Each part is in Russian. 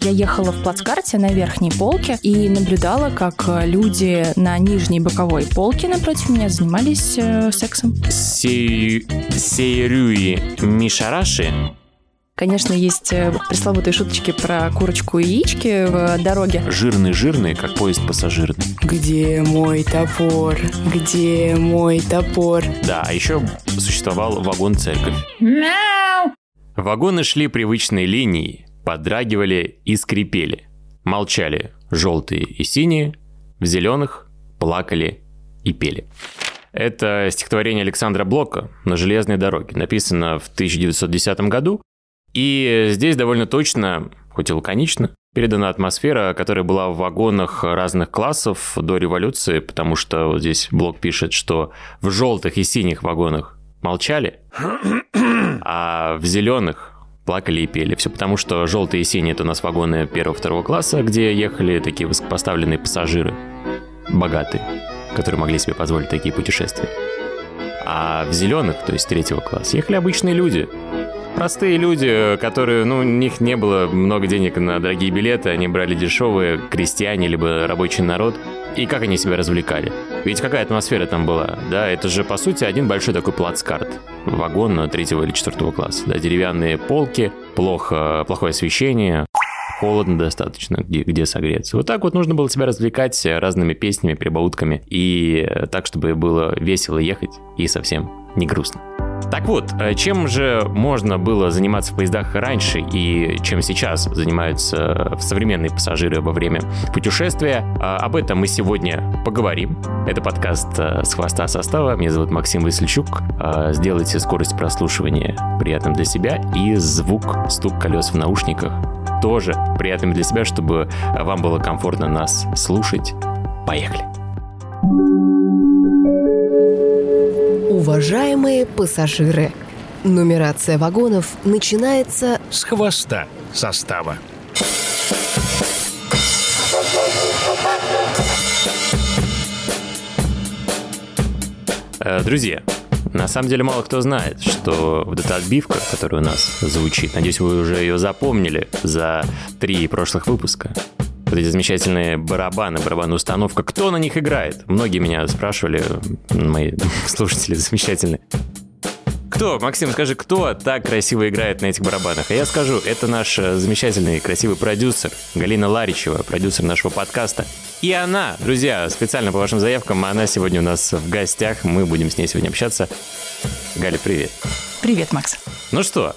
Я ехала в плацкарте на верхней полке и наблюдала, как люди на нижней боковой полке напротив меня занимались э, сексом. Сейрюи Мишараши Конечно, есть э, пресловутые шуточки про курочку и яички в дороге. Жирный-жирный, как поезд пассажирный. Где мой топор? Где мой топор? Да, а еще существовал вагон-церковь. Мяу! Вагоны шли привычной линией, подрагивали и скрипели. Молчали желтые и синие, в зеленых плакали и пели. Это стихотворение Александра Блока «На железной дороге», написано в 1910 году и здесь довольно точно, хоть и лаконично, передана атмосфера, которая была в вагонах разных классов до революции, потому что вот здесь блок пишет, что в желтых и синих вагонах молчали, а в зеленых плакали и пели. Все потому, что желтые и синие – это у нас вагоны первого-второго класса, где ехали такие высокопоставленные пассажиры, богатые, которые могли себе позволить такие путешествия. А в зеленых, то есть третьего класса, ехали обычные люди, Простые люди, которые, ну, у них не было много денег на дорогие билеты, они брали дешевые, крестьяне, либо рабочий народ. И как они себя развлекали? Ведь какая атмосфера там была? Да, это же, по сути, один большой такой плацкарт. Вагон третьего или четвертого класса. Да, деревянные полки, плохо, плохое освещение, холодно достаточно, где, где согреться. Вот так вот нужно было себя развлекать разными песнями, прибаутками, и так, чтобы было весело ехать и совсем не грустно. Так вот, э, чем же можно было заниматься в поездах раньше и чем сейчас занимаются современные пассажиры во время путешествия? А, об этом мы сегодня поговорим. Это подкаст э, «С хвоста состава». Меня зовут Максим Васильчук. А, сделайте скорость прослушивания приятным для себя и звук, стук колес в наушниках тоже приятным для себя, чтобы вам было комфортно нас слушать. Поехали! Уважаемые пассажиры, нумерация вагонов начинается с хвоста состава. Э, друзья, на самом деле мало кто знает, что вот эта отбивка, которая у нас звучит, надеюсь, вы уже ее запомнили за три прошлых выпуска, вот эти замечательные барабаны, барабанная установка. Кто на них играет? Многие меня спрашивали, мои слушатели замечательные. Кто, Максим, скажи, кто так красиво играет на этих барабанах? А я скажу, это наш э, замечательный, красивый продюсер, Галина Ларичева, продюсер нашего подкаста. И она, друзья, специально по вашим заявкам, она сегодня у нас в гостях, мы будем с ней сегодня общаться. Галя, привет. Привет, Макс. Ну что,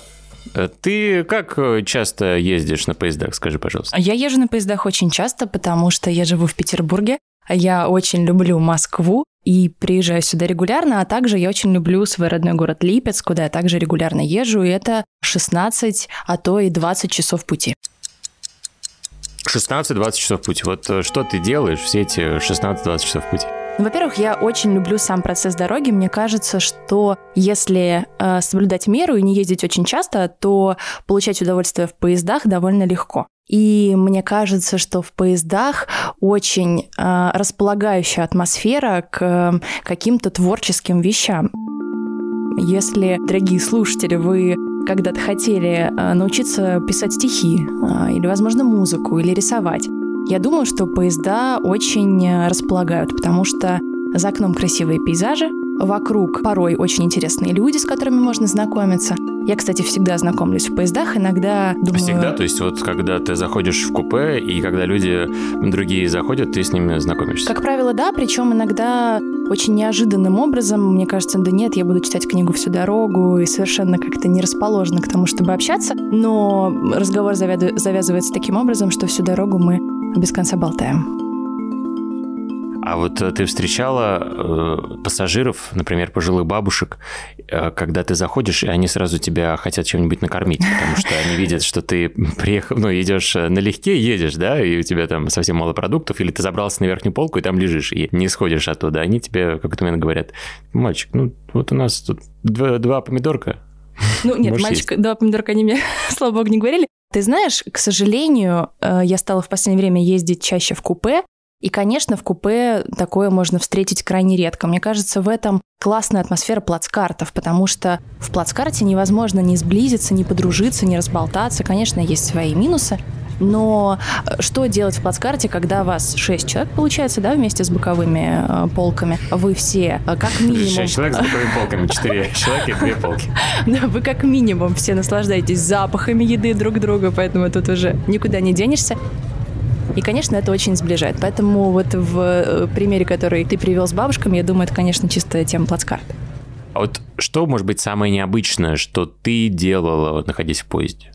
ты как э, часто ездишь на поездах, скажи, пожалуйста? Я езжу на поездах очень часто, потому что я живу в Петербурге. Я очень люблю Москву и приезжаю сюда регулярно, а также я очень люблю свой родной город Липецк, куда я также регулярно езжу, и это 16, а то и 20 часов пути. 16-20 часов пути. Вот э, что ты делаешь все эти 16-20 часов пути? Ну, во-первых, я очень люблю сам процесс дороги. Мне кажется, что если э, соблюдать меру и не ездить очень часто, то получать удовольствие в поездах довольно легко. И мне кажется, что в поездах очень э, располагающая атмосфера к э, каким-то творческим вещам. Если, дорогие слушатели, вы когда-то хотели э, научиться писать стихи, э, или, возможно, музыку, или рисовать, я думаю, что поезда очень э, располагают, потому что за окном красивые пейзажи, вокруг порой очень интересные люди, с которыми можно знакомиться. Я, кстати, всегда знакомлюсь в поездах, иногда думаю... Всегда? То есть вот когда ты заходишь в купе, и когда люди другие заходят, ты с ними знакомишься? Как правило, да, причем иногда очень неожиданным образом. Мне кажется, да нет, я буду читать книгу всю дорогу и совершенно как-то не расположена к тому, чтобы общаться. Но разговор завязывается таким образом, что всю дорогу мы без конца болтаем. А вот э, ты встречала э, пассажиров, например, пожилых бабушек, э, когда ты заходишь, и они сразу тебя хотят чем-нибудь накормить, потому что они видят, что ты приехал, ну, идешь э, налегке, едешь, да, и у тебя там совсем мало продуктов, или ты забрался на верхнюю полку и там лежишь, и не сходишь оттуда. Они тебе в какой-то момент говорят, мальчик, ну, вот у нас тут два, два помидорка, ну, нет, Можешь мальчик, есть. два помидорка они мне, слава богу, не говорили. Ты знаешь, к сожалению, э, я стала в последнее время ездить чаще в купе, и, конечно, в купе такое можно встретить крайне редко. Мне кажется, в этом классная атмосфера плацкартов, потому что в плацкарте невозможно ни сблизиться, ни подружиться, ни разболтаться. Конечно, есть свои минусы, Но э, что делать в плацкарте, когда вас 6 человек, получается, да, вместе с боковыми э, полками? Вы все, э, как минимум... 6 человек с боковыми полками, 4 человека и 2 полки. Да, вы как минимум все наслаждаетесь запахами еды друг друга, поэтому тут уже никуда не денешься. И, конечно, это очень сближает. Поэтому вот в э, примере, который ты привел с бабушками, я думаю, это, конечно, чистая тема плацкарта. А вот что может быть самое необычное, что ты делала, вот, находясь в поезде?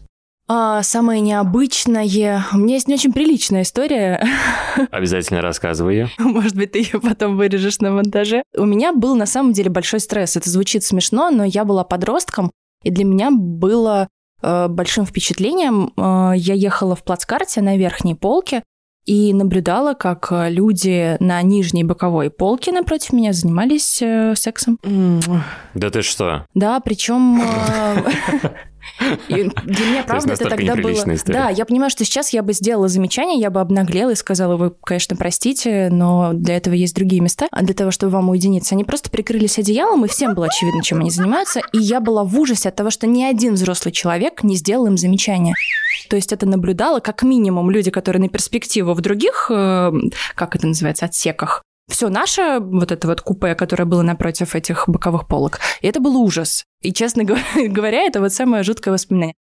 А, самое необычное... У меня есть не очень приличная история. Обязательно рассказывай ее. Может быть, ты ее потом вырежешь на монтаже. У меня был на самом деле большой стресс. Это звучит смешно, но я была подростком, и для меня было э, большим впечатлением. Э, я ехала в плацкарте на верхней полке, и наблюдала, как э, люди на нижней боковой полке напротив меня занимались э, сексом. Да ты что? Да, причем э, И для меня, правда, это тогда было... История. Да, я понимаю, что сейчас я бы сделала замечание, я бы обнаглела и сказала, вы, конечно, простите, но для этого есть другие места, а для того, чтобы вам уединиться. Они просто прикрылись одеялом, и всем было очевидно, чем они занимаются, и я была в ужасе от того, что ни один взрослый человек не сделал им замечания. То есть это наблюдало как минимум люди, которые на перспективу в других, э, как это называется, отсеках, все наше, вот это вот купе, которое было напротив этих боковых полок. И это был ужас. И, честно говоря, это вот самое жуткое воспоминание.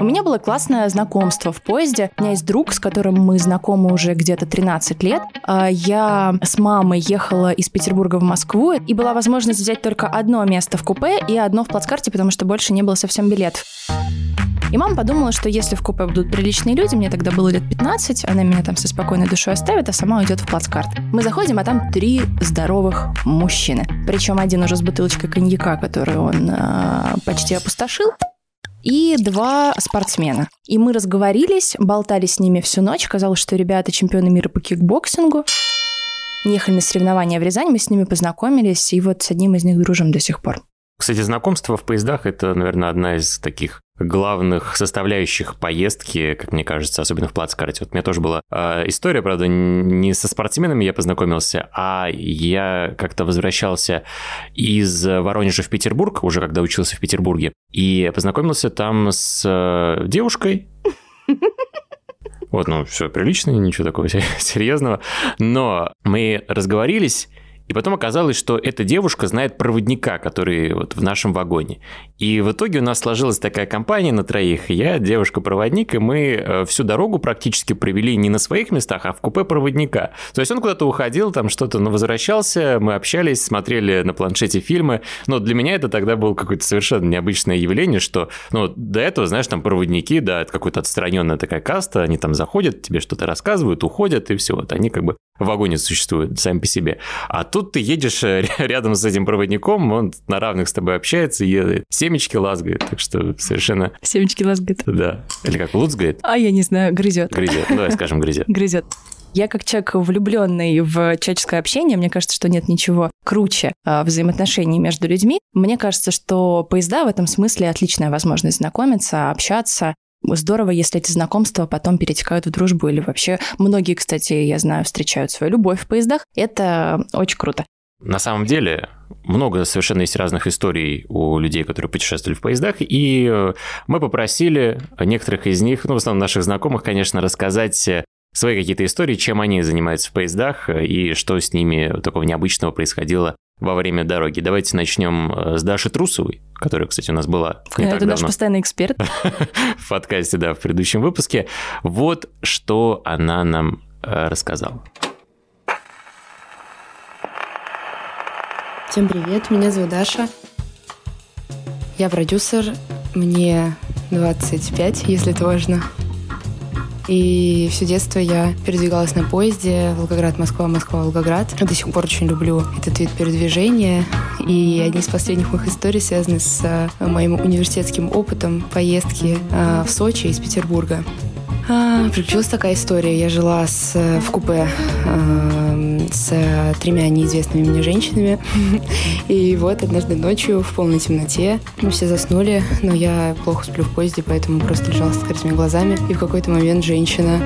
У меня было классное знакомство в поезде. У меня есть друг, с которым мы знакомы уже где-то 13 лет. А, я с мамой ехала из Петербурга в Москву, и была возможность взять только одно место в купе и одно в плацкарте, потому что больше не было совсем билетов. И мама подумала, что если в купе будут приличные люди, мне тогда было лет 15, она меня там со спокойной душой оставит, а сама уйдет в плацкарт. Мы заходим, а там три здоровых мужчины. Причем один уже с бутылочкой коньяка, которую он э, почти опустошил, и два спортсмена. И мы разговорились, болтали с ними всю ночь. Казалось, что ребята чемпионы мира по кикбоксингу. Ехали на соревнования в Рязань, мы с ними познакомились, и вот с одним из них дружим до сих пор. Кстати, знакомство в поездах – это, наверное, одна из таких главных составляющих поездки, как мне кажется, особенно в плацкарте. Вот у меня тоже была э, история, правда, не со спортсменами я познакомился, а я как-то возвращался из Воронежа в Петербург, уже когда учился в Петербурге, и познакомился там с э, девушкой, вот, ну, все прилично, ничего такого серьезного. Но мы разговорились, и потом оказалось, что эта девушка знает проводника, который вот в нашем вагоне. И в итоге у нас сложилась такая компания на троих. Я, девушка-проводник, и мы э, всю дорогу практически провели не на своих местах, а в купе проводника. То есть он куда-то уходил, там что-то, но возвращался, мы общались, смотрели на планшете фильмы. Но для меня это тогда было какое-то совершенно необычное явление, что, ну, до этого, знаешь, там проводники, да, это какая-то отстраненная такая каста, они там заходят, тебе что-то рассказывают, уходят, и все. Вот они как бы в вагоне существуют сами по себе. А тут тут ты едешь э, рядом с этим проводником, он на равных с тобой общается, едет, семечки лазгает, так что совершенно... Семечки лазгает. Да. Или как лузгает? А я не знаю, грызет. Грызет, давай скажем грызет. Грызет. Я как человек влюбленный в человеческое общение, мне кажется, что нет ничего круче а, взаимоотношений между людьми. Мне кажется, что поезда в этом смысле отличная возможность знакомиться, общаться, Здорово, если эти знакомства потом перетекают в дружбу или вообще многие, кстати, я знаю, встречают свою любовь в поездах. Это очень круто. На самом деле, много совершенно есть разных историй у людей, которые путешествовали в поездах, и э, мы попросили некоторых из них, ну, в основном наших знакомых, конечно, рассказать э, свои какие-то истории, чем они занимаются в поездах э, и что с ними такого необычного происходило во время дороги. Давайте начнем э, с Даши Трусовой, которая, кстати, у нас была не Это наш постоянный эксперт. в подкасте, да, в предыдущем выпуске. Вот что она нам э, рассказала. Всем привет, меня зовут Даша. Я продюсер, мне 25, если это важно. И все детство я передвигалась на поезде Волгоград-Москва, Москва-Волгоград. До сих пор очень люблю этот вид передвижения. И одни из последних моих историй связаны с э, моим университетским опытом поездки э, в Сочи из Петербурга. А, приключилась такая история. Я жила с, э, в купе э, с тремя неизвестными мне женщинами. И вот однажды ночью в полной темноте мы все заснули, но я плохо сплю в поезде, поэтому просто лежала с открытыми глазами. И в какой-то момент женщина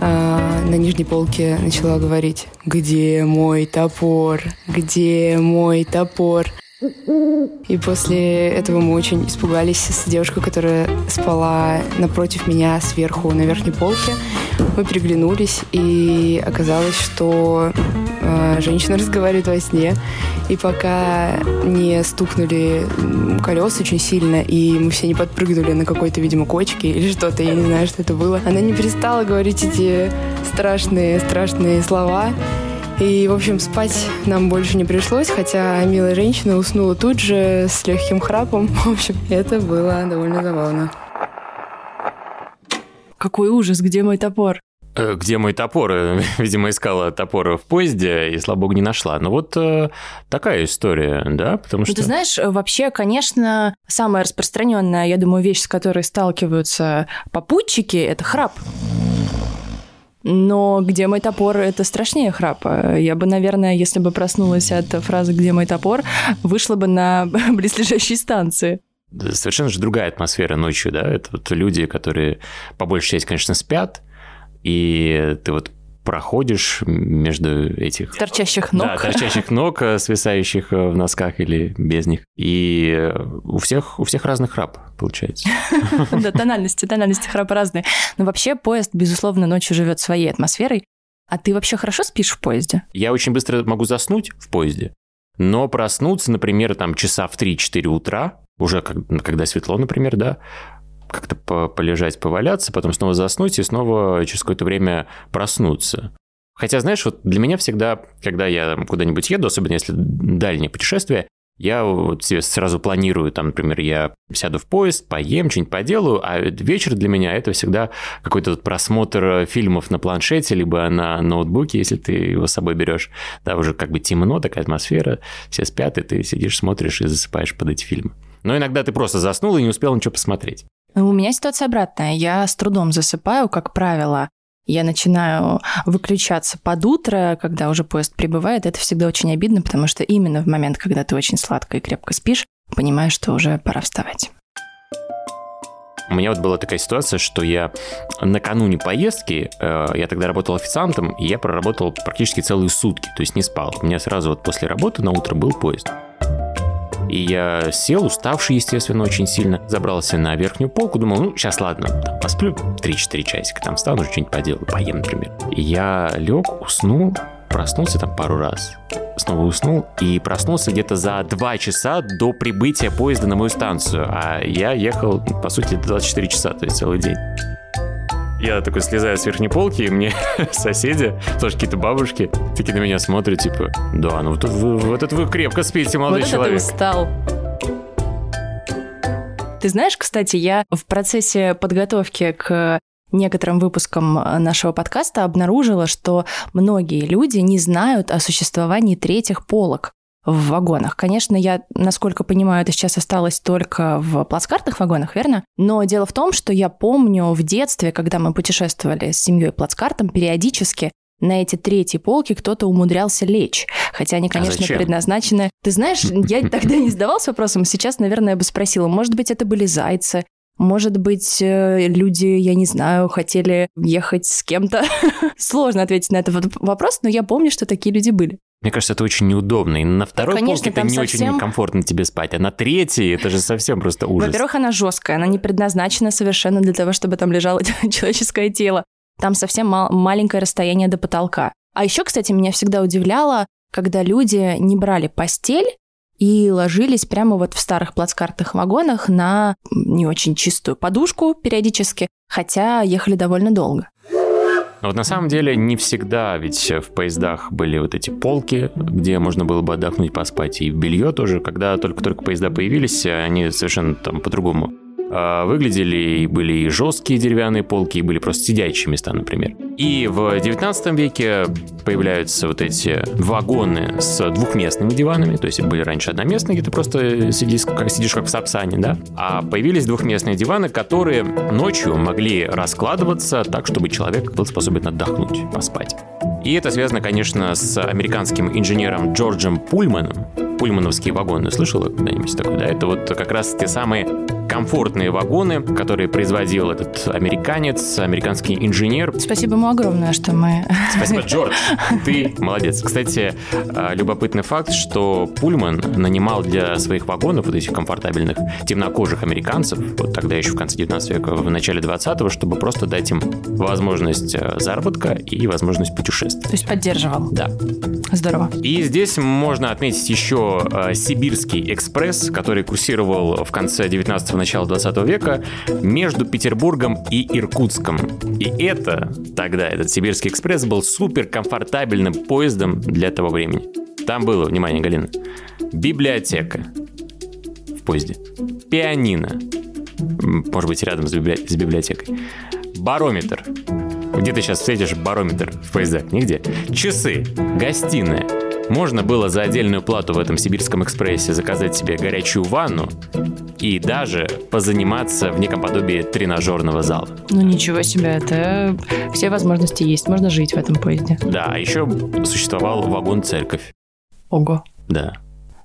э, на нижней полке начала говорить «Где мой топор? Где мой топор?» И после этого мы очень испугались с девушкой, которая спала напротив меня сверху на верхней полке. Мы переглянулись, и оказалось, что э, женщина разговаривает во сне. И пока не стукнули колеса очень сильно, и мы все не подпрыгнули на какой-то, видимо, кочке или что-то, я не знаю, что это было, она не перестала говорить эти страшные, страшные слова. И, в общем, спать нам больше не пришлось, хотя милая женщина уснула тут же с легким храпом. В общем, это было довольно забавно. Какой ужас, где мой топор? Э, где мой топор? Видимо, искала топор в поезде и, слава богу, не нашла. Но вот э, такая история, да, потому что... Ну, ты знаешь, вообще, конечно, самая распространенная, я думаю, вещь, с которой сталкиваются попутчики, это храп. Но «Где мой топор» — это страшнее храпа. Я бы, наверное, если бы проснулась от фразы «Где мой топор», вышла бы на близлежащей станции. Совершенно же другая атмосфера ночью, да? Это вот люди, которые по большей части, конечно, спят, и ты вот проходишь между этих... Торчащих ног. Да, торчащих ног, э, свисающих э, в носках или без них. И э, у всех, у всех разный храп получается. Да, тональности, тональности храпа разные. Но вообще поезд, безусловно, ночью живет своей атмосферой. А ты вообще хорошо спишь в поезде? Я очень быстро могу заснуть в поезде, но проснуться, например, там часа в 3-4 утра, уже когда светло, например, да, как-то полежать, поваляться, потом снова заснуть и снова через какое-то время проснуться. Хотя, знаешь, вот для меня всегда, когда я куда-нибудь еду, особенно если дальнее путешествие, я вот себе сразу планирую, там, например, я сяду в поезд, поем, что-нибудь поделаю, а вечер для меня это всегда какой-то просмотр фильмов на планшете, либо на ноутбуке, если ты его с собой берешь. Да, уже как бы темно, такая атмосфера, все спят, и ты сидишь, смотришь и засыпаешь под эти фильмы. Но иногда ты просто заснул и не успел ничего посмотреть. У меня ситуация обратная. Я с трудом засыпаю, как правило. Я начинаю выключаться под утро, когда уже поезд прибывает. Это всегда очень обидно, потому что именно в момент, когда ты очень сладко и крепко спишь, понимаешь, что уже пора вставать. У меня вот была такая ситуация, что я накануне поездки, э, я тогда работал официантом, и я проработал практически целые сутки, то есть не спал. У меня сразу вот после работы на утро был поезд. И я сел, уставший, естественно, очень сильно, забрался на верхнюю полку, думал, ну, сейчас ладно, там, посплю 3-4 часика, там встану, что-нибудь поделаю, поем, например. И я лег, уснул, проснулся там пару раз, снова уснул и проснулся где-то за 2 часа до прибытия поезда на мою станцию, а я ехал, по сути, 24 часа, то есть целый день. Я такой слезаю с верхней полки, и мне соседи, тоже какие-то бабушки, такие на меня смотрят, типа, да, ну вот, вы, вот это вы крепко спите, молодой вот человек. Вот устал. Ты знаешь, кстати, я в процессе подготовки к некоторым выпускам нашего подкаста обнаружила, что многие люди не знают о существовании третьих полок в вагонах. Конечно, я, насколько понимаю, это сейчас осталось только в плацкартных вагонах, верно? Но дело в том, что я помню в детстве, когда мы путешествовали с семьей плацкартом, периодически на эти третьи полки кто-то умудрялся лечь. Хотя они, а конечно, а предназначены... Ты знаешь, я тогда не задавался вопросом, сейчас, наверное, бы спросила, может быть, это были зайцы, может быть, э, люди, я не знаю, хотели ехать с кем-то. Сложно ответить на этот вопрос, но я помню, что такие люди были. Мне кажется, это очень неудобно. И на второй Конечно, полке это не совсем... очень комфортно тебе спать, а на третьей это же совсем просто ужас. Во-первых, она жесткая, она не предназначена совершенно для того, чтобы там лежало человеческое тело. Там совсем мал- маленькое расстояние до потолка. А еще, кстати, меня всегда удивляло, когда люди не брали постель и ложились прямо вот в старых плацкартных вагонах на не очень чистую подушку периодически, хотя ехали довольно долго. Но вот на самом деле не всегда, ведь в поездах были вот эти полки, где можно было бы отдохнуть, поспать, и белье тоже, когда только-только поезда появились, они совершенно там по-другому выглядели и были и жесткие деревянные полки, и были просто сидячие места, например. И в 19 веке появляются вот эти вагоны с двухместными диванами, то есть были раньше одноместные, где ты просто сидишь сидишь как в Сапсане, да, а появились двухместные диваны, которые ночью могли раскладываться так, чтобы человек был способен отдохнуть, поспать. И это связано, конечно, с американским инженером Джорджем Пульманом, пульмановские вагоны. Слышала когда-нибудь такое? Да, это вот как раз те самые комфортные вагоны, которые производил этот американец, американский инженер. Спасибо ему огромное, что мы... Спасибо, Джордж. Ты молодец. Кстати, а, любопытный факт, что Пульман нанимал для своих вагонов, вот этих комфортабельных, темнокожих американцев, вот тогда еще в конце 19 века, в начале 20-го, чтобы просто дать им возможность э, заработка и возможность путешествовать. То есть поддерживал. Да. Здорово. И здесь можно отметить еще э, Сибирский экспресс, который курсировал в конце 19-го, начала 20 века между Петербургом и Иркутском. И это тогда, этот Сибирский экспресс был супер комфортабельным поездом для того времени. Там было, внимание, Галина, библиотека в поезде, пианино, может быть, рядом с, библи... с библиотекой, барометр, где ты сейчас встретишь барометр в поездах? Нигде. Часы, гостиная. Можно было за отдельную плату в этом Сибирском экспрессе заказать себе горячую ванну и даже позаниматься в неком подобии тренажерного зала. Ну ничего себе, это все возможности есть, можно жить в этом поезде. Да, а еще существовал вагон-церковь. Ого. Да.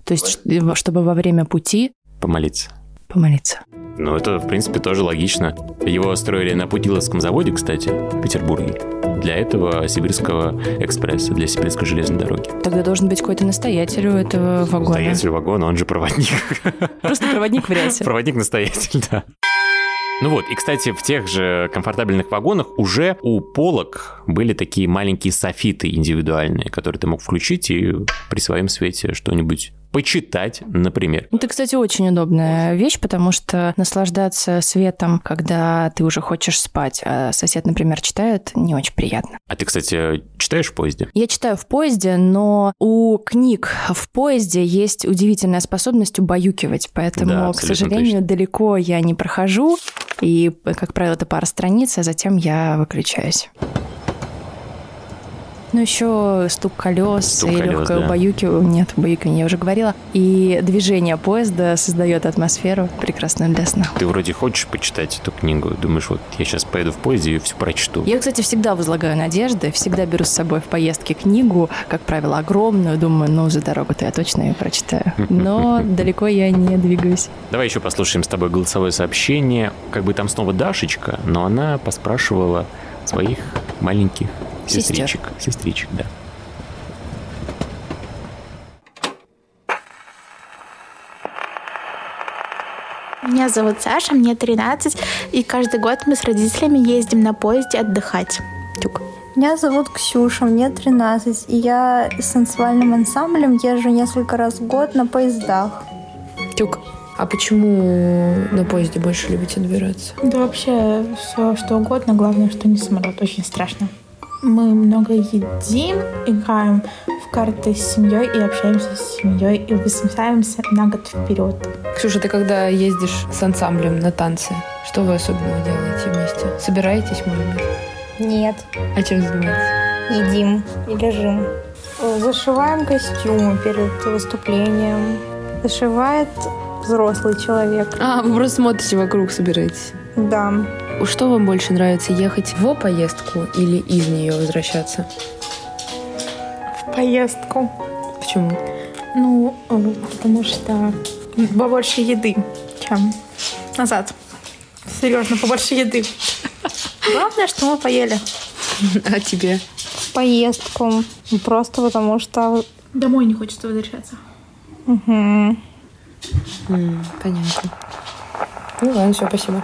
То есть, чтобы во время пути... Помолиться. Помолиться. Ну, это, в принципе, тоже логично. Его строили на Путиловском заводе, кстати, в Петербурге. Для этого Сибирского экспресса, для Сибирской железной дороги. Тогда должен быть какой-то настоятель у этого вагона. Настоятель вагона, он же проводник. Просто проводник в рясе. Проводник-настоятель, да. Ну вот, и, кстати, в тех же комфортабельных вагонах уже у полок были такие маленькие софиты индивидуальные, которые ты мог включить и при своем свете что-нибудь почитать, например. Это, кстати, очень удобная вещь, потому что наслаждаться светом, когда ты уже хочешь спать, а сосед, например, читает, не очень приятно. А ты, кстати, читаешь в поезде? Я читаю в поезде, но у книг в поезде есть удивительная способность убаюкивать, поэтому, да, к сожалению, точно. далеко я не прохожу, и, как правило, это пара страниц, а затем я выключаюсь. Ну, еще стук колес стук и колес, легкое да. убаюкивание. Нет, убаюкивание я уже говорила. И движение поезда создает атмосферу прекрасную для сна. Ты вроде хочешь почитать эту книгу, думаешь, вот я сейчас поеду в поезде и все прочту. Я, кстати, всегда возлагаю надежды, всегда беру с собой в поездке книгу, как правило, огромную, думаю, ну, за дорогу-то я точно ее прочитаю. Но далеко я не двигаюсь. Давай еще послушаем с тобой голосовое сообщение. Как бы там снова Дашечка, но она поспрашивала своих маленьких Сестричек. Сестричек, да. Меня зовут Саша, мне 13, и каждый год мы с родителями ездим на поезде отдыхать. Тюк. Меня зовут Ксюша, мне 13, и я с танцевальным ансамблем езжу несколько раз в год на поездах. Тюк. А почему на поезде больше любите добираться? Да вообще все что угодно, главное, что не самолет. Очень страшно. Мы много едим, играем в карты с семьей и общаемся с семьей и высмеиваемся на год вперед. Ксюша, ты когда ездишь с ансамблем на танцы, что вы особенного делаете вместе? Собираетесь, может быть? Нет. А чем занимаетесь? Едим и лежим. Зашиваем костюмы перед выступлением. Зашивает взрослый человек. А, вы просто смотрите вокруг, собираетесь? Да. Что вам больше нравится, ехать в поездку или из нее возвращаться? В поездку. Почему? Ну, потому что побольше еды, чем назад. Серьезно, побольше еды. Главное, что мы поели. А тебе? В поездку. Просто потому что... Домой не хочется возвращаться. Угу. Понятно. Ну ладно, все, спасибо.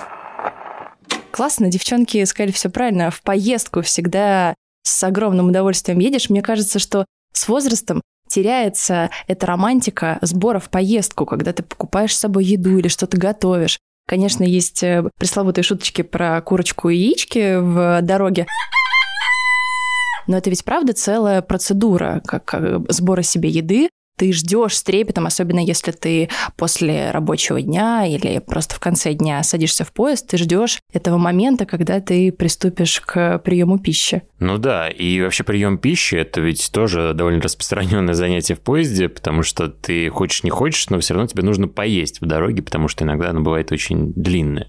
Классно, девчонки сказали все правильно. В поездку всегда с огромным удовольствием едешь. Мне кажется, что с возрастом теряется эта романтика сбора в поездку, когда ты покупаешь с собой еду или что-то готовишь. Конечно, есть э, пресловутые шуточки про курочку и яички в дороге. Но это ведь правда целая процедура, как сбора себе еды, ты ждешь с трепетом, особенно если ты после рабочего дня или просто в конце дня садишься в поезд, ты ждешь этого момента, когда ты приступишь к приему пищи. Ну да, и вообще прием пищи это ведь тоже довольно распространенное занятие в поезде, потому что ты хочешь не хочешь, но все равно тебе нужно поесть в дороге, потому что иногда оно бывает очень длинное.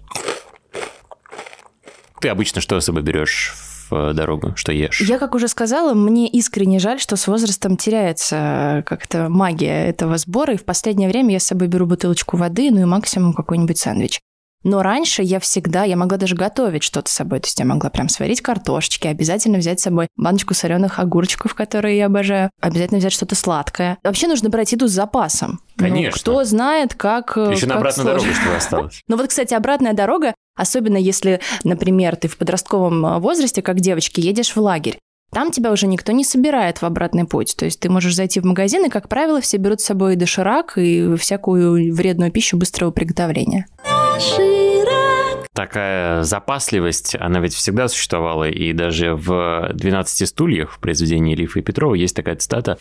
Ты обычно что с собой берешь в дорогу, что ешь? Я, как уже сказала, мне искренне жаль, что с возрастом теряется как-то магия этого сбора, и в последнее время я с собой беру бутылочку воды, ну и максимум какой-нибудь сэндвич. Но раньше я всегда, я могла даже готовить что-то с собой. То есть я могла прям сварить картошечки, обязательно взять с собой баночку соленых огурчиков, которые я обожаю, обязательно взять что-то сладкое. Вообще нужно брать еду с запасом. Конечно. Ну, кто знает, как Еще как на обратную сложно. дорогу что осталось. Ну вот, кстати, обратная дорога, особенно если, например, ты в подростковом возрасте, как девочки, едешь в лагерь. Там тебя уже никто не собирает в обратный путь. То есть ты можешь зайти в магазин, и, как правило, все берут с собой и доширак, и всякую вредную пищу быстрого приготовления. Такая запасливость, она ведь всегда существовала, и даже в «12 стульях» в произведении Лифа и Петрова есть такая цитата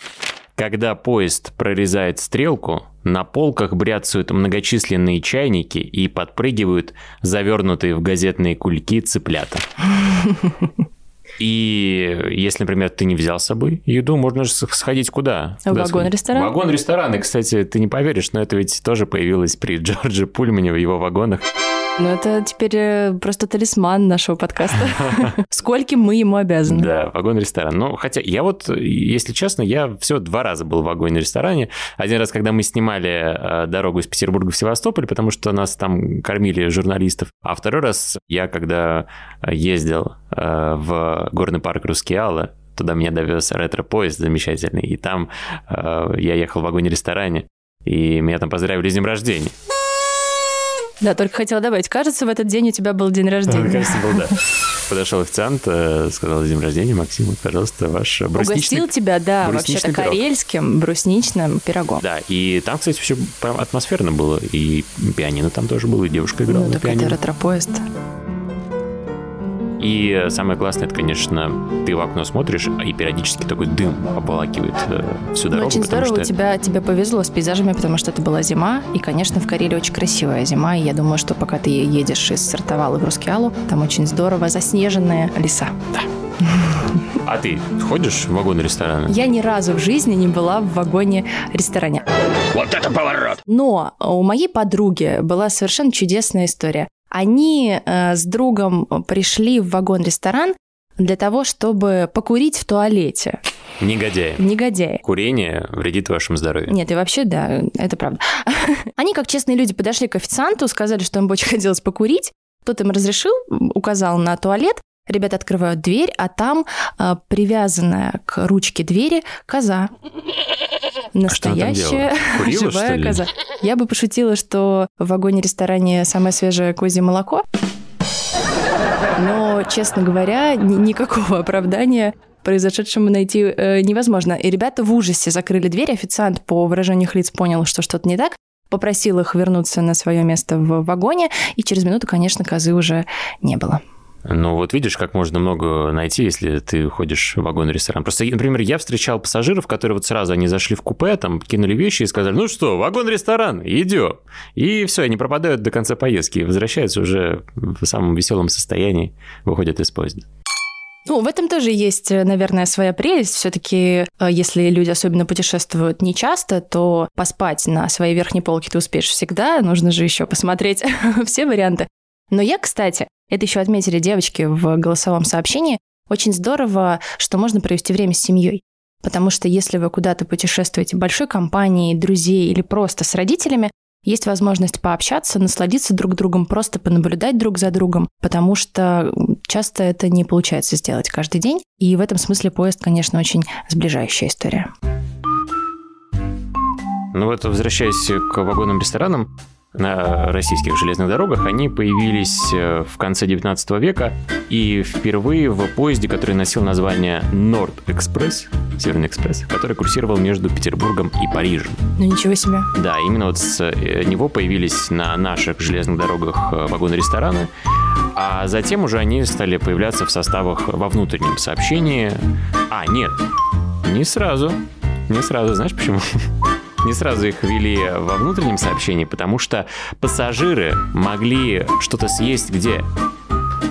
когда поезд прорезает стрелку, на полках бряцают многочисленные чайники и подпрыгивают завернутые в газетные кульки цыплята. И если, например, ты не взял с собой еду, можно же сходить куда? В вагон-ресторан. Вагон-ресторан. И, кстати, ты не поверишь, но это ведь тоже появилось при Джордже Пульмане в его вагонах. Ну, это теперь э, просто талисман нашего подкаста. Скольким мы ему обязаны. Да, вагон-ресторан. Ну, хотя я вот, если честно, я всего два раза был в вагоне-ресторане. Один раз, когда мы снимали э, дорогу из Петербурга в Севастополь, потому что нас там кормили журналистов. А второй раз я, когда ездил э, в горный парк Рускеала, туда меня довез ретро-поезд замечательный, и там э, я ехал в вагоне-ресторане, и меня там поздравили с днем рождения. Да, только хотела добавить, кажется, в этот день у тебя был день рождения. Кажется, был, да. Подошел официант, э, сказал, день рождения, Максим, пожалуйста, ваш брусничный Угостил тебя, да, вообще-то пирог. карельским брусничным пирогом. Да, и там, кстати, все прям атмосферно было, и пианино там тоже было, и девушка играла Ну, на так это пианино. ретро-поезд. И самое классное, это, конечно, ты в окно смотришь, и периодически такой дым обволакивает э, всю Ну, дорогу. очень здорово, что- тебя, тебе повезло с пейзажами, потому что это была зима, и, конечно, в Карелии очень красивая зима, и я думаю, что пока ты едешь из Сартовала в Рускеалу, там очень здорово заснеженные леса. А ты ходишь в вагон ресторана? Я ни разу в жизни не была в вагоне-ресторане. Вот это поворот! Но у моей подруги была совершенно чудесная история. Они э, с другом пришли в вагон-ресторан для того, чтобы покурить в туалете. Негодяи. Негодяи. Курение вредит вашему здоровью. Нет, и вообще, да, это правда. Они, как честные люди, подошли к официанту, сказали, что им бы очень хотелось покурить. Тот им разрешил, указал на туалет. Ребята открывают дверь, а там а, привязанная к ручке двери коза. Настоящая делала? Курила, живая коза. Я бы пошутила, что в вагоне-ресторане самое свежее козье молоко. Но, честно говоря, ни- никакого оправдания произошедшему найти э, невозможно. И ребята в ужасе закрыли дверь. Официант по выражению их лиц понял, что что-то не так. Попросил их вернуться на свое место в вагоне. И через минуту, конечно, козы уже не было. Ну вот видишь, как можно много найти, если ты ходишь в вагон-ресторан. Просто, например, я встречал пассажиров, которые вот сразу они зашли в купе, там кинули вещи и сказали, ну что, вагон-ресторан, идем. И все, они пропадают до конца поездки, возвращаются уже в самом веселом состоянии, выходят из поезда. Ну, в этом тоже есть, э, наверное, своя прелесть. Все-таки, если люди особенно путешествуют нечасто, то поспать на своей верхней полке ты успеешь всегда. Нужно же еще посмотреть все варианты. Но я, кстати, это еще отметили девочки в голосовом сообщении, очень здорово, что можно провести время с семьей. Потому что если вы куда-то путешествуете большой компанией, друзей или просто с родителями, есть возможность пообщаться, насладиться друг другом, просто понаблюдать друг за другом, потому что часто это не получается сделать каждый день. И в этом смысле поезд, конечно, очень сближающая история. Ну вот, возвращаясь к вагонным ресторанам, на российских железных дорогах, они появились э, в конце 19 века и впервые в поезде, который носил название Норд-экспресс, Северный экспресс, который курсировал между Петербургом и Парижем. Ну ничего себе. Да, именно вот с э, него появились на наших железных дорогах э, вагоны-рестораны, а затем уже они стали появляться в составах во внутреннем сообщении. А, нет, не сразу. Не сразу, знаешь почему? Не сразу их ввели во внутреннем сообщении, потому что пассажиры могли что-то съесть где?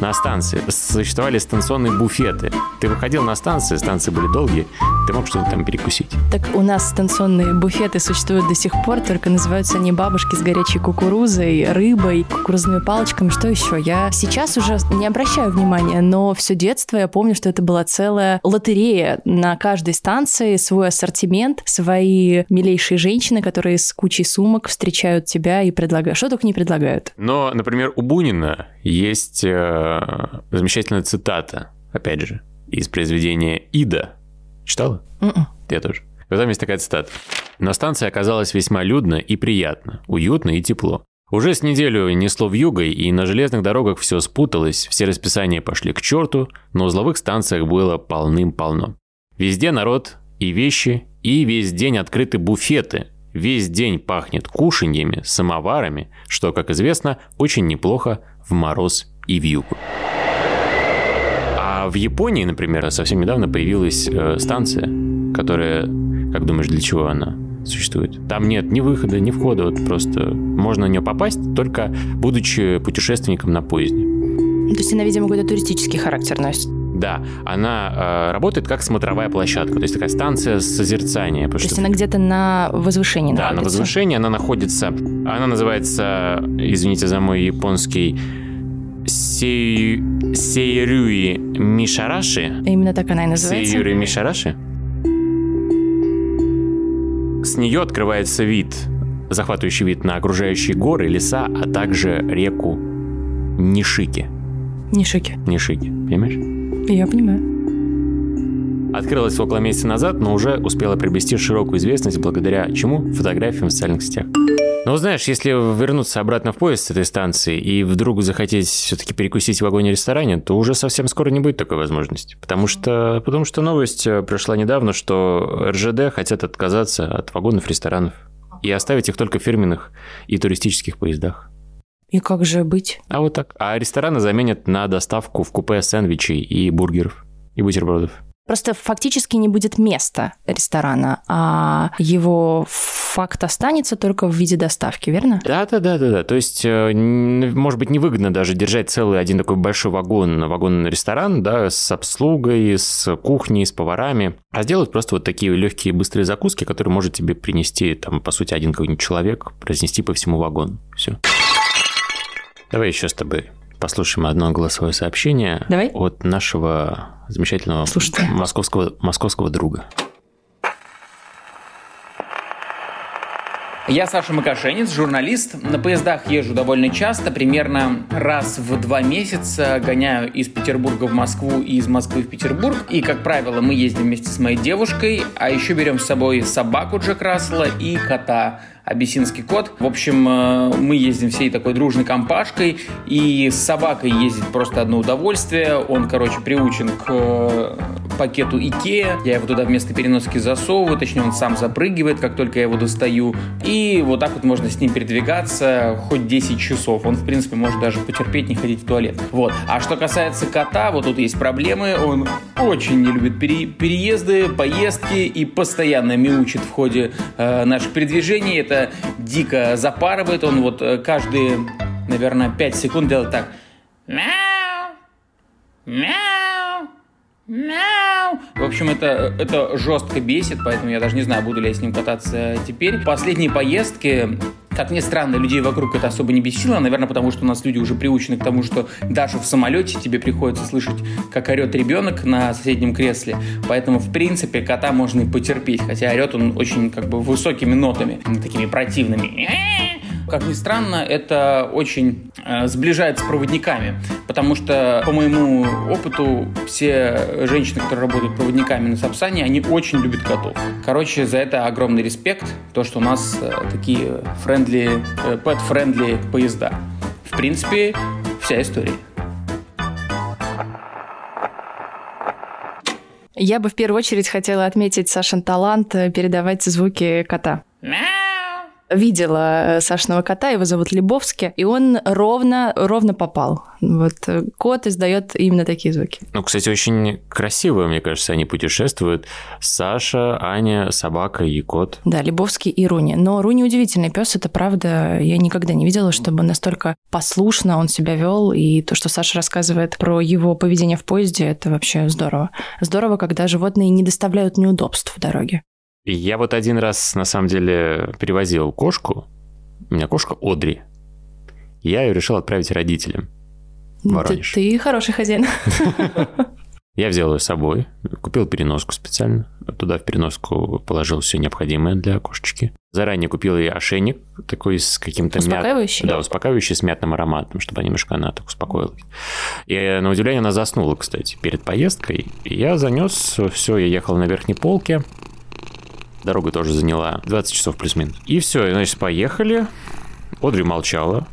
На станции существовали станционные буфеты. Ты выходил на станции, станции были долгие, ты мог что-то там перекусить. Так у нас станционные буфеты существуют до сих пор, только называются не бабушки с горячей кукурузой, рыбой, кукурузными палочками, что еще? Я сейчас уже не обращаю внимания, но все детство я помню, что это была целая лотерея. На каждой станции свой ассортимент, свои милейшие женщины, которые с кучей сумок встречают тебя и предлагают. Что только не предлагают. Но, например, у Бунина есть э, замечательная цитата, опять же, из произведения «Ида». Читала? Mm-mm. Я тоже. Вот там есть такая цитата. На станции оказалось весьма людно и приятно, уютно и тепло. Уже с неделю несло в югой, и на железных дорогах все спуталось, все расписания пошли к черту, на узловых станциях было полным-полно. Везде народ и вещи, и весь день открыты буфеты. Весь день пахнет кушаньями, самоварами, что, как известно, очень неплохо в мороз и в югу. А в Японии, например, совсем недавно появилась э, станция, которая, как думаешь, для чего она существует? Там нет ни выхода, ни входа, вот просто можно на нее попасть, только будучи путешественником на поезде. То есть она, видимо, какой-то туристический характер носит. Да, она э, работает как смотровая площадка, то есть такая станция созерцания. То есть она где-то на возвышении Да, на находится? возвышении она находится, она называется, извините за мой японский, Сей... Сейрюи Мишараши. Именно так она и называется. Сейрюи Мишараши. С нее открывается вид, захватывающий вид на окружающие горы, леса, а также реку Нишики. Нишики. Нишики, понимаешь? Я понимаю. Открылась около месяца назад, но уже успела приобрести широкую известность благодаря чему? Фотографиям в социальных сетях. Но знаешь, если вернуться обратно в поезд с этой станции и вдруг захотеть все-таки перекусить в вагоне-ресторане, то уже совсем скоро не будет такой возможности. Потому что, потому что новость э, пришла недавно, что РЖД хотят отказаться от вагонов-ресторанов и оставить их только в фирменных и туристических поездах. И как же быть? А вот так. А рестораны заменят на доставку в купе сэндвичей и бургеров, и бутербродов. Просто фактически не будет места ресторана, а его факт останется только в виде доставки, верно? Да, да, да, да, да. То есть, э, может быть, невыгодно даже держать целый один такой большой вагон, вагон-ресторан, да, с обслугой, с кухней, с поварами, а сделать просто вот такие легкие быстрые закуски, которые может тебе принести, там, по сути, один какой-нибудь человек, разнести по всему вагону. Все. Давай еще с тобой послушаем одно голосовое сообщение Давай. от нашего замечательного Слушайте. московского, московского друга. Я Саша Макашенец, журналист. На поездах езжу довольно часто, примерно раз в два месяца гоняю из Петербурга в Москву и из Москвы в Петербург. И, как правило, мы ездим вместе с моей девушкой, а еще берем с собой собаку Джек Рассела и кота абиссинский кот. В общем, э, мы ездим всей такой дружной компашкой, и с собакой ездить просто одно удовольствие. Он, короче, приучен к э, пакету Икея. Я его туда вместо переноски засовываю, точнее, он сам запрыгивает, как только я его достаю. И вот так вот можно с ним передвигаться хоть 10 часов. Он, в принципе, может даже потерпеть, не ходить в туалет. Вот. А что касается кота, вот тут есть проблемы. Он очень не любит пере- переезды, поездки и постоянно мяучит в ходе э, наших передвижений. Это дико запарывает. Он вот э, каждые, наверное, 5 секунд делает так. Мяу! Мяу! Мяу! В общем, это, это жестко бесит, поэтому я даже не знаю, буду ли я с ним кататься теперь. Последние поездки, как ни странно, людей вокруг это особо не бесило. Наверное, потому что у нас люди уже приучены к тому, что даже в самолете тебе приходится слышать, как орет ребенок на соседнем кресле. Поэтому, в принципе, кота можно и потерпеть. Хотя орет он очень как бы высокими нотами, такими противными. Как ни странно, это очень э, сближает с проводниками, потому что, по моему опыту, все женщины, которые работают проводниками на Сапсане, они очень любят котов. Короче, за это огромный респект, то, что у нас э, такие friendly, э, pet-friendly поезда. В принципе, вся история. Я бы в первую очередь хотела отметить Сашин талант э, передавать звуки кота. Мяу! Видела э, Сашного кота, его зовут Лебовский, и он ровно, ровно попал. Вот э, кот издает именно такие звуки. Ну, кстати, очень красиво, мне кажется, они путешествуют. Саша, Аня, собака и кот. Да, Лебовский и Руни. Но Руни удивительный пес, это правда. Я никогда не видела, чтобы настолько послушно он себя вел. И то, что Саша рассказывает про его поведение в поезде, это вообще здорово. Здорово, когда животные не доставляют неудобств в дороге. Я вот один раз, на самом деле, перевозил кошку. У меня кошка Одри. Я ее решил отправить родителям. В Воронеж. Ты, ты хороший хозяин. Я взял ее с собой, купил переноску специально. Туда в переноску положил все необходимое для кошечки. Заранее купил ей ошейник такой с каким-то... Успокаивающий? Мят... Да, успокаивающий с мятным ароматом, чтобы немножко она так успокоилась. И на удивление она заснула, кстати, перед поездкой. И я занес все, я ехал на верхней полке. Дорога тоже заняла 20 часов плюс-минус. И все, значит, поехали. Одри молчала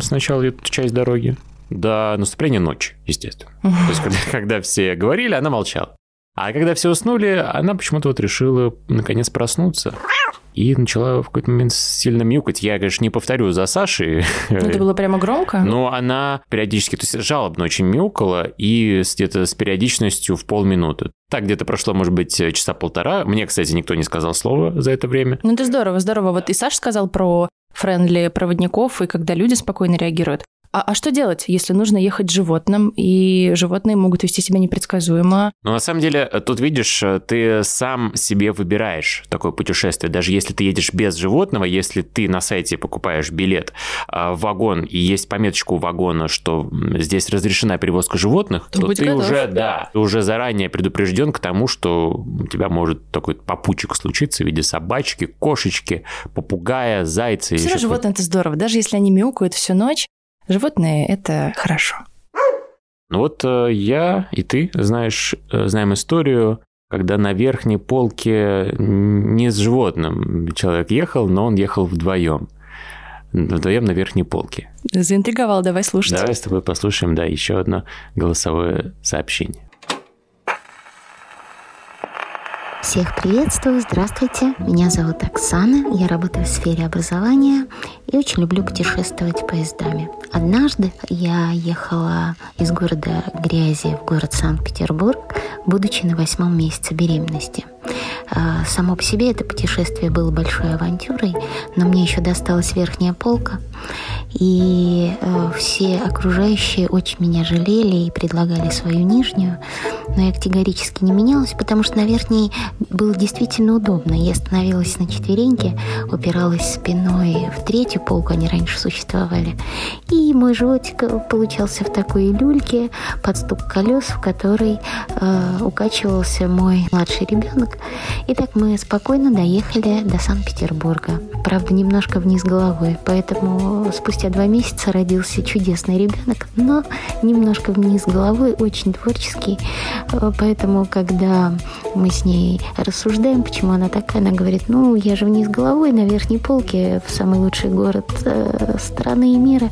сначала эту часть дороги до наступления ночи, естественно. То есть, когда, когда все говорили, она молчала. А когда все уснули, она почему-то вот решила наконец проснуться. И начала в какой-то момент сильно мяукать. Я, конечно, не повторю за Сашей. Ну, это было прямо громко? Но она периодически, то есть жалобно очень мяукала, и где-то с периодичностью в полминуты. Так где-то прошло, может быть, часа полтора. Мне, кстати, никто не сказал слова за это время. Ну, это здорово, здорово. Вот и Саша сказал про френдли проводников, и когда люди спокойно реагируют. А, а что делать, если нужно ехать животным, и животные могут вести себя непредсказуемо? Ну, на самом деле, тут, видишь, ты сам себе выбираешь такое путешествие. Даже если ты едешь без животного, если ты на сайте покупаешь билет а, в вагон, и есть пометочка у вагона, что здесь разрешена перевозка животных, то, то ты готов. уже, да, ты уже заранее предупрежден к тому, что у тебя может такой попутчик случиться в виде собачки, кошечки, попугая, зайца. Все равно животные это здорово. Даже если они мяукают всю ночь, Животные – это хорошо. Ну вот э, я и ты знаешь, э, знаем историю, когда на верхней полке не с животным человек ехал, но он ехал вдвоем. Вдвоем на верхней полке. Заинтриговал, давай слушать. Давай с тобой послушаем, да, еще одно голосовое сообщение. Всех приветствую, здравствуйте. Меня зовут Оксана, я работаю в сфере образования и очень люблю путешествовать поездами. Однажды я ехала из города Грязи в город Санкт-Петербург, будучи на восьмом месяце беременности – само по себе это путешествие было большой авантюрой, но мне еще досталась верхняя полка, и э, все окружающие очень меня жалели и предлагали свою нижнюю, но я категорически не менялась, потому что на верхней было действительно удобно. Я становилась на четвереньки, упиралась спиной в третью полку, они раньше существовали, и мой животик получался в такой люльке под стук колес, в которой э, укачивался мой младший ребенок. И так мы спокойно доехали до Санкт-Петербурга. Правда, немножко вниз головой, поэтому спустя два месяца родился чудесный ребенок, но немножко вниз головой, очень творческий. Поэтому, когда мы с ней рассуждаем, почему она такая, она говорит, ну, я же вниз головой на верхней полке в самый лучший город э, страны и мира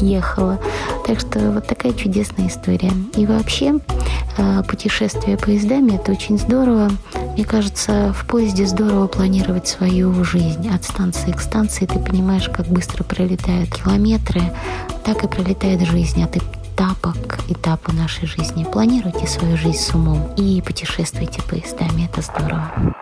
ехала. Так что вот такая чудесная история. И вообще, э, путешествие поездами – это очень здорово. Мне кажется, в поезде здорово планировать свою жизнь. От станции к станции ты понимаешь, как быстро пролетают километры, так и пролетает жизнь от этапа к этапу нашей жизни. Планируйте свою жизнь с умом и путешествуйте поездами. Это здорово.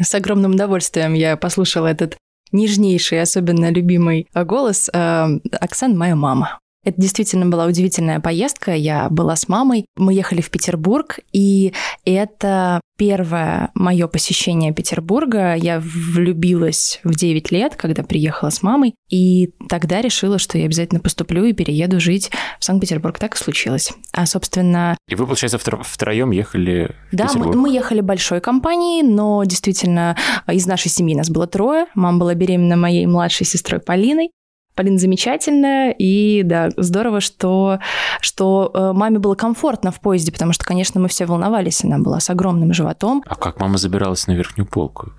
С огромным удовольствием я послушала этот нежнейший, особенно любимый голос. Э, Оксан, моя мама. Это действительно была удивительная поездка. Я была с мамой. Мы ехали в Петербург, и это первое мое посещение Петербурга. Я влюбилась в 9 лет, когда приехала с мамой, и тогда решила, что я обязательно поступлю и перееду жить в Санкт-Петербург. Так и случилось. А, собственно... И вы, получается, втро- втроем ехали в Да, мы, мы ехали большой компанией, но действительно из нашей семьи нас было трое. Мама была беременна моей младшей сестрой Полиной. Полина замечательная, и да, здорово, что, что э, маме было комфортно в поезде, потому что, конечно, мы все волновались, она была с огромным животом. А как мама забиралась на верхнюю полку?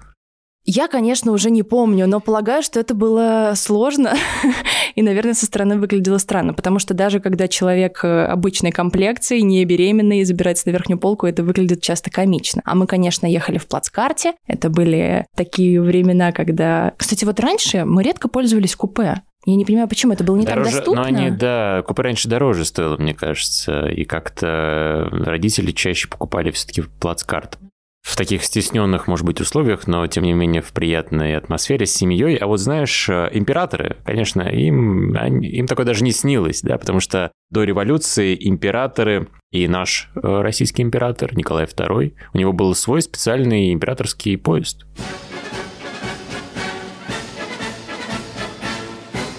Я, конечно, уже не помню, но полагаю, что это было сложно и, наверное, со стороны выглядело странно, потому что даже когда человек э, обычной комплекции, не беременный, забирается на верхнюю полку, это выглядит часто комично. А мы, конечно, ехали в плацкарте. Это были такие времена, когда... Кстати, вот раньше мы редко пользовались купе. Я не понимаю, почему это было не дороже, так доступно. Но они, да, купе раньше дороже стоило, мне кажется, и как-то родители чаще покупали все-таки плацкарт в таких стесненных, может быть, условиях, но тем не менее в приятной атмосфере с семьей. А вот знаешь, императоры, конечно, им, им такое даже не снилось, да, потому что до революции императоры и наш э, российский император Николай II, у него был свой специальный императорский поезд.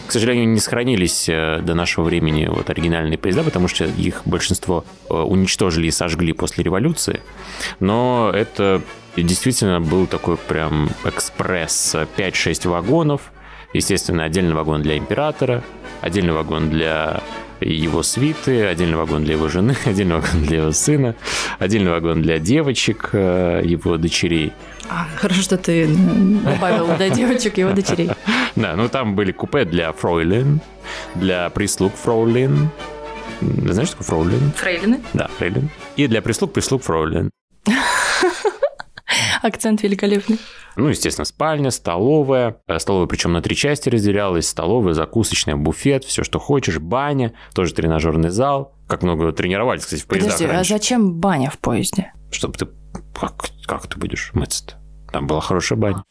К сожалению, не сохранились э, до нашего времени вот оригинальные поезда, потому что их большинство э, уничтожили и сожгли после революции. Но это действительно был такой прям экспресс. 5-6 вагонов. Естественно, отдельный вагон для императора, отдельный вагон для его свиты, отдельный вагон для его жены, отдельный вагон для его сына, отдельный вагон для девочек, э, его дочерей. А, хорошо, что ты добавил, да, девочек, его дочерей. Да, ну там были купе для фройлен, для прислуг фройлен. Знаешь, что такое фройлен? Фрейлины? Да, фрейлин. И для прислуг прислуг фройлен. Акцент великолепный. Ну, естественно, спальня, столовая. Э, столовая, причем на три части разделялась. Столовая, закусочная, буфет, все, что хочешь. Баня, тоже тренажерный зал. Как много тренировались, кстати, в поездах Подожди, а раньше. а зачем баня в поезде? Чтобы ты... Как, как ты будешь мыться-то? Там была хорошая баня.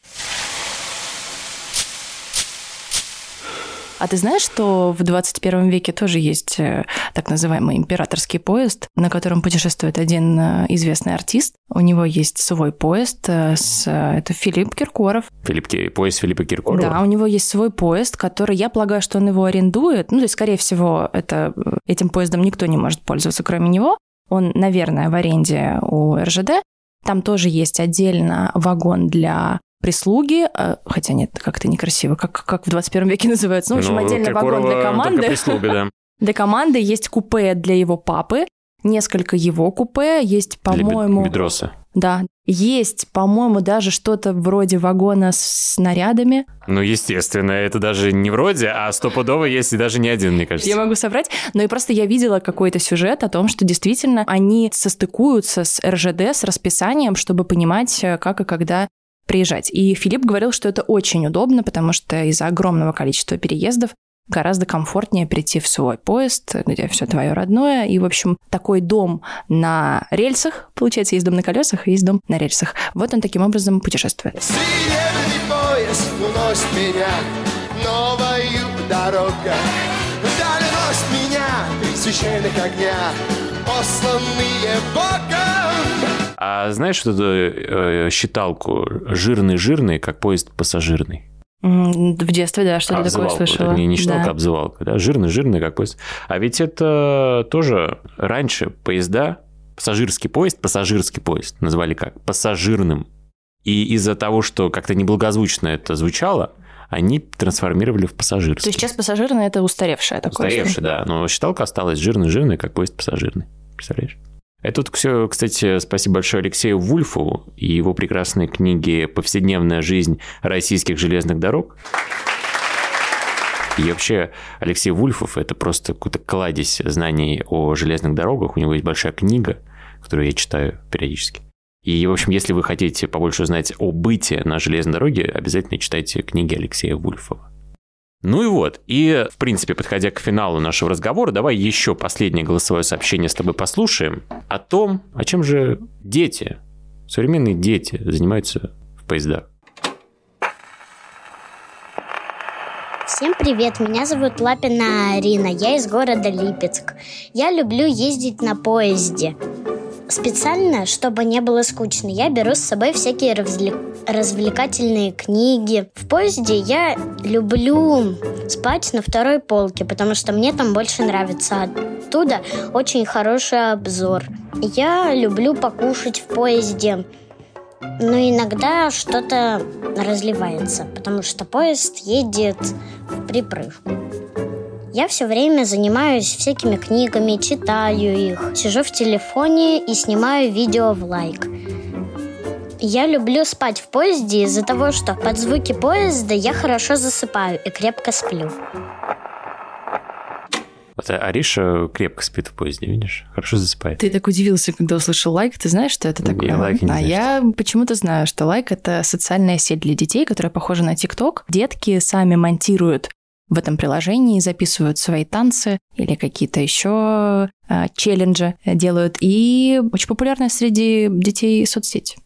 А ты знаешь, что в 21 веке тоже есть э, так называемый императорский поезд, на котором путешествует один э, известный артист. У него есть свой поезд, э, с, это Филипп Киркоров. Филипп, поезд Филиппа Киркорова? Да, у него есть свой поезд, который, я полагаю, что он его арендует. Ну, то есть, скорее всего, это, этим поездом никто не может пользоваться, кроме него. Он, наверное, в аренде у РЖД. Там тоже есть отдельно вагон для прислуги, э, хотя нет, как-то некрасиво, как, как в 21 веке называется. Ну, в общем, Ну, отдельный вагон для команды. прислуга, да. Для команды есть купе для его папы, несколько его купе, есть, по-моему... Бедроса. Да, есть, по-моему, даже что-то вроде вагона с снарядами. Ну, естественно, это даже не вроде, а стопудово есть и даже не один, мне кажется. Я могу соврать, но и просто я видела какой-то сюжет о том, что действительно они состыкуются с РЖД, с расписанием, чтобы понимать, э, как и когда приезжать. И Филипп говорил, что это очень удобно, потому что из-за огромного количества переездов гораздо комфортнее прийти в свой поезд, где все твое родное. И, в общем, такой дом на рельсах, получается, есть дом на колесах и есть дом на рельсах. Вот он таким образом путешествует. Синевый поезд уносит меня новою дорога. Вдаль уносит меня священных огня, посланные Богом. А знаешь, что это э, считалку жирный-жирный, как поезд пассажирный? В детстве, да, что-то такое слышала. Не, не считалка, Да. обзывалка. Да? Жирный-жирный, как поезд. А ведь это тоже раньше поезда, пассажирский поезд, пассажирский поезд называли как? Пассажирным. И из-за того, что как-то неблагозвучно это звучало, они трансформировали в пассажирский. То есть сейчас пассажирное это устаревшее такое. Устаревший, да. Но считалка осталась жирный-жирный, как поезд пассажирный. Представляешь? Это вот все, кстати, спасибо большое Алексею Вульфу и его прекрасной книге «Повседневная жизнь российских железных дорог». И вообще Алексей Вульфов – это просто какой-то кладезь знаний о железных дорогах. У него есть большая книга, которую я читаю периодически. И, в общем, если вы хотите побольше узнать о быте на железной дороге, обязательно читайте книги Алексея Вульфова. Ну и вот, и, в принципе, подходя к финалу нашего разговора, давай еще последнее голосовое сообщение с тобой послушаем о том, о чем же дети, современные дети занимаются в поездах. Всем привет, меня зовут Лапина Арина, я из города Липецк. Я люблю ездить на поезде. Специально, чтобы не было скучно, я беру с собой всякие развлек- развлекательные книги. В поезде я люблю спать на второй полке, потому что мне там больше нравится. Оттуда очень хороший обзор. Я люблю покушать в поезде. Но иногда что-то разливается, потому что поезд едет в припрыжку. Я все время занимаюсь всякими книгами, читаю их, сижу в телефоне и снимаю видео в лайк. Я люблю спать в поезде из-за того, что под звуки поезда я хорошо засыпаю и крепко сплю. Вот Ариша крепко спит в поезде, видишь? Хорошо засыпает. Ты так удивился, когда услышал лайк. Ты знаешь, что это такое? Я лайк не а знаю, я почему-то знаю, что лайк — это социальная сеть для детей, которая похожа на ТикТок. Детки сами монтируют в этом приложении, записывают свои танцы или какие-то еще э, челленджи делают. И очень популярная среди детей соцсеть.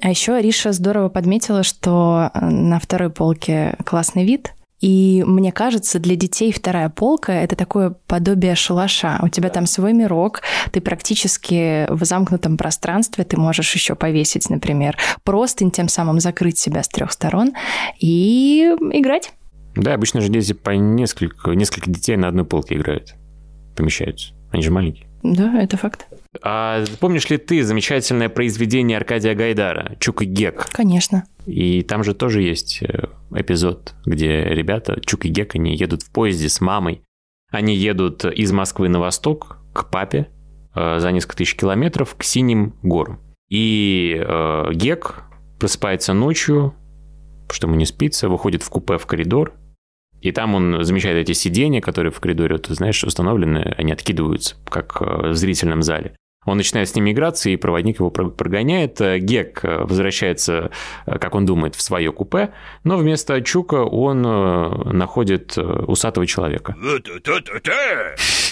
А еще Ариша здорово подметила, что на второй полке классный вид, и мне кажется, для детей вторая полка — это такое подобие шалаша. У тебя там свой мирок, ты практически в замкнутом пространстве, ты можешь еще повесить, например, простынь, тем самым закрыть себя с трех сторон и играть. Да, обычно же дети по несколько, несколько детей на одной полке играют, помещаются. Они же маленькие. Да, это факт. А помнишь ли ты замечательное произведение Аркадия Гайдара «Чук и Гек»? Конечно. И там же тоже есть э, эпизод, где ребята, Чук и Гек, они едут в поезде с мамой. Они едут из Москвы на восток к папе э, за несколько тысяч километров к Синим горам. И э, Гек просыпается ночью, что ему не спится, выходит в купе в коридор, и там он замечает эти сиденья, которые в коридоре, ты знаешь, установлены, они откидываются, как в зрительном зале. Он начинает с ними играться, и проводник его прогоняет. Гек возвращается, как он думает, в свое купе, но вместо Чука он находит усатого человека.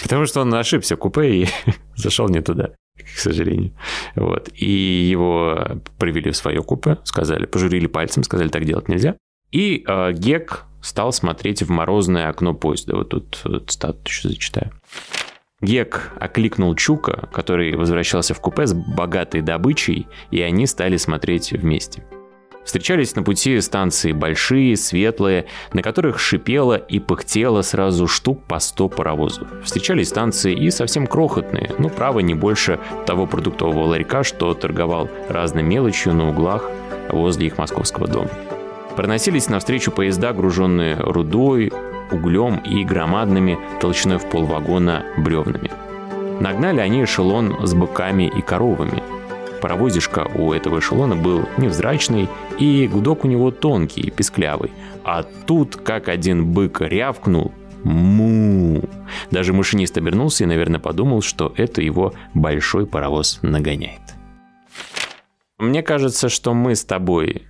Потому что он ошибся в купе и зашел не туда, к сожалению. Вот. И его привели в свое купе, сказали, пожурили пальцем, сказали, так делать нельзя. И э, Гек стал смотреть в морозное окно поезда. Вот тут цитату еще зачитаю. Гек окликнул Чука, который возвращался в купе с богатой добычей, и они стали смотреть вместе. Встречались на пути станции большие, светлые, на которых шипело и пыхтело сразу штук по 100 паровозов. Встречались станции и совсем крохотные, ну, право, не больше того продуктового ларька, что торговал разной мелочью на углах возле их московского дома. Проносились навстречу поезда, груженные рудой, углем и громадными толщиной в полвагона бревнами. Нагнали они эшелон с быками и коровами. Паровозишка у этого эшелона был невзрачный, и гудок у него тонкий, песклявый. А тут, как один бык рявкнул, му. Даже машинист обернулся и, наверное, подумал, что это его большой паровоз нагоняет. Мне кажется, что мы с тобой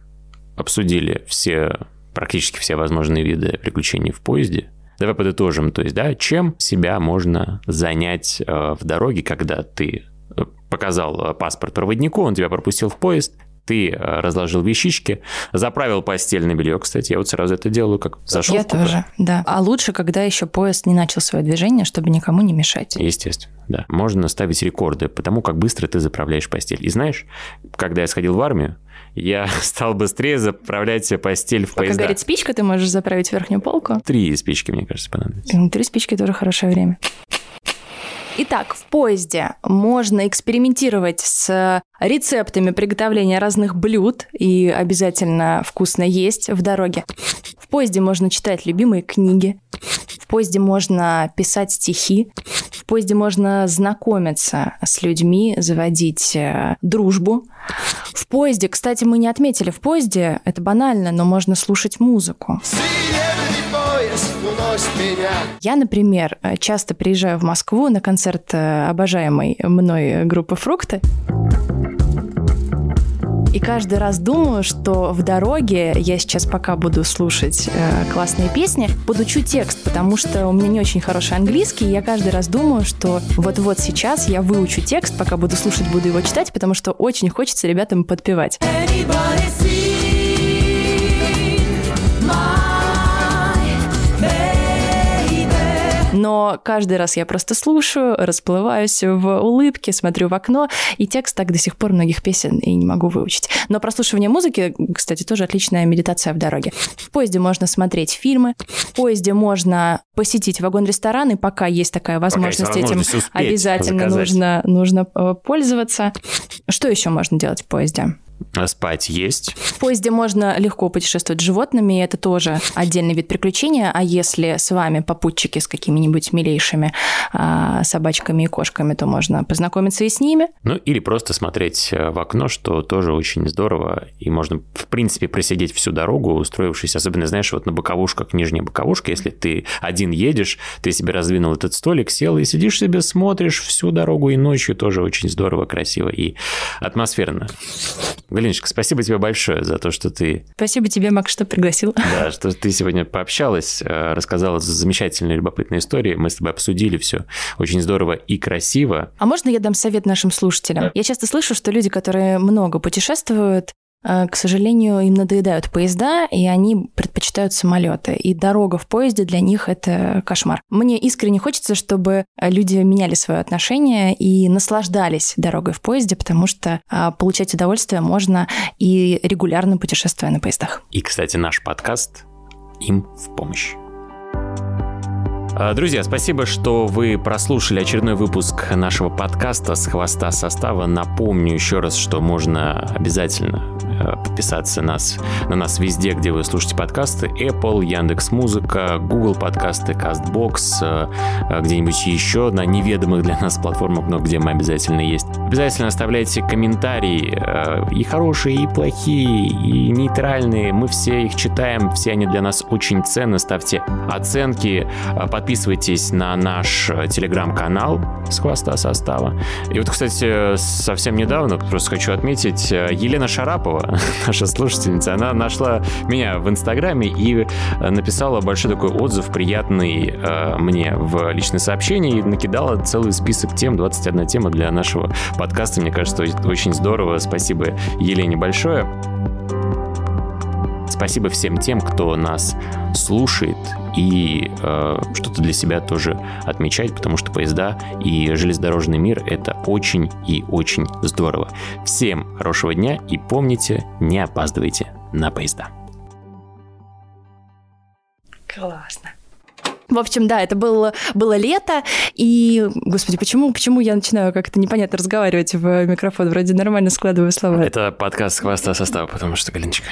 обсудили все, практически все возможные виды приключений в поезде. Давай подытожим, то есть, да, чем себя можно занять э, в дороге, когда ты показал э, паспорт проводнику, он тебя пропустил в поезд, ты разложил вещички, заправил постельное белье, кстати, я вот сразу это делаю, как зашел Я тоже, да. А лучше, когда еще поезд не начал свое движение, чтобы никому не мешать. Естественно, да. Можно ставить рекорды по тому, как быстро ты заправляешь постель. И знаешь, когда я сходил в армию, я стал быстрее заправлять постель в Пока поезда. горит спичка, ты можешь заправить верхнюю полку. Три спички, мне кажется, понадобится. Три спички тоже хорошее время. Итак, в поезде можно экспериментировать с рецептами приготовления разных блюд и обязательно вкусно есть в дороге. В поезде можно читать любимые книги. В поезде можно писать стихи. В поезде можно знакомиться с людьми, заводить э, дружбу. В поезде, кстати, мы не отметили, в поезде, это банально, но можно слушать музыку. Поезд уносит меня Я, например, э, часто приезжаю в Москву на концерт э, обожаемой мной группы «Фрукты». И каждый раз думаю, что в дороге я сейчас пока буду слушать э, классные песни, подучу текст, потому что у меня не очень хороший английский, и я каждый раз думаю, что вот-вот сейчас я выучу текст, пока буду слушать, буду его читать, потому что очень хочется ребятам подпевать. Но каждый раз я просто слушаю, расплываюсь в улыбке, смотрю в окно, и текст так до сих пор многих песен и не могу выучить. Но прослушивание музыки, кстати, тоже отличная медитация в дороге. В поезде можно смотреть фильмы, в поезде можно посетить вагон-ресторан, и пока есть такая возможность, этим возможность успеть обязательно заказать. нужно, нужно э, пользоваться. Что еще можно делать в поезде? Спать есть. В поезде можно легко путешествовать с животными, это тоже отдельный вид приключения. А если с вами попутчики с какими-нибудь милейшими а, собачками и кошками, то можно познакомиться и с ними. Ну, или просто смотреть э, в окно, что тоже очень здорово. И можно, в принципе, просидеть всю дорогу, устроившись, особенно, знаешь, вот на боковушках, нижняя боковушка, если ты один едешь, ты себе раздвинул этот столик, сел и сидишь себе, смотришь всю дорогу и ночью тоже очень здорово, красиво и атмосферно. Галиночка, спасибо тебе большое за то, что ты... Спасибо тебе, Макс, что пригласил. Да, что ты сегодня пообщалась, э, рассказала замечательные, любопытные истории. Мы с тобой обсудили все очень здорово и красиво. А можно я дам совет нашим слушателям? Я часто слышу, что люди, которые много путешествуют, к сожалению, им надоедают поезда, и они предпочитают самолеты. И дорога в поезде для них это кошмар. Мне искренне хочется, чтобы люди меняли свое отношение и наслаждались дорогой в поезде, потому что а, получать удовольствие можно и регулярно путешествуя на поездах. И, кстати, наш подкаст им в помощь. А, друзья, спасибо, что вы прослушали очередной выпуск нашего подкаста «С хвоста состава». Напомню еще раз, что можно обязательно э, подписаться нас, на нас везде, где вы слушаете подкасты. Apple, Яндекс Музыка, Google подкасты, CastBox, э, э, где-нибудь еще на неведомых для нас платформах, но где мы обязательно есть. Обязательно оставляйте комментарии, и хорошие, и плохие, и нейтральные. Мы все их читаем, все они для нас очень ценны. Ставьте оценки, подписывайтесь подписывайтесь на наш э, телеграм-канал с хвоста состава. И вот, кстати, совсем недавно, просто хочу отметить, э, Елена Шарапова, наша слушательница, она нашла меня в Инстаграме и э, написала большой такой отзыв, приятный э, мне в личное сообщение и накидала целый список тем, 21 тема для нашего подкаста. Мне кажется, очень здорово. Спасибо Елене большое. Спасибо всем тем, кто нас слушает и э, что-то для себя тоже отмечает, потому что поезда и железнодорожный мир это очень и очень здорово. Всем хорошего дня и помните, не опаздывайте на поезда. Классно. В общем, да, это было, было лето, и, господи, почему, почему я начинаю как-то непонятно разговаривать в микрофон? Вроде нормально складываю слова. Это подкаст «Хвоста состава», потому что, Галиночка...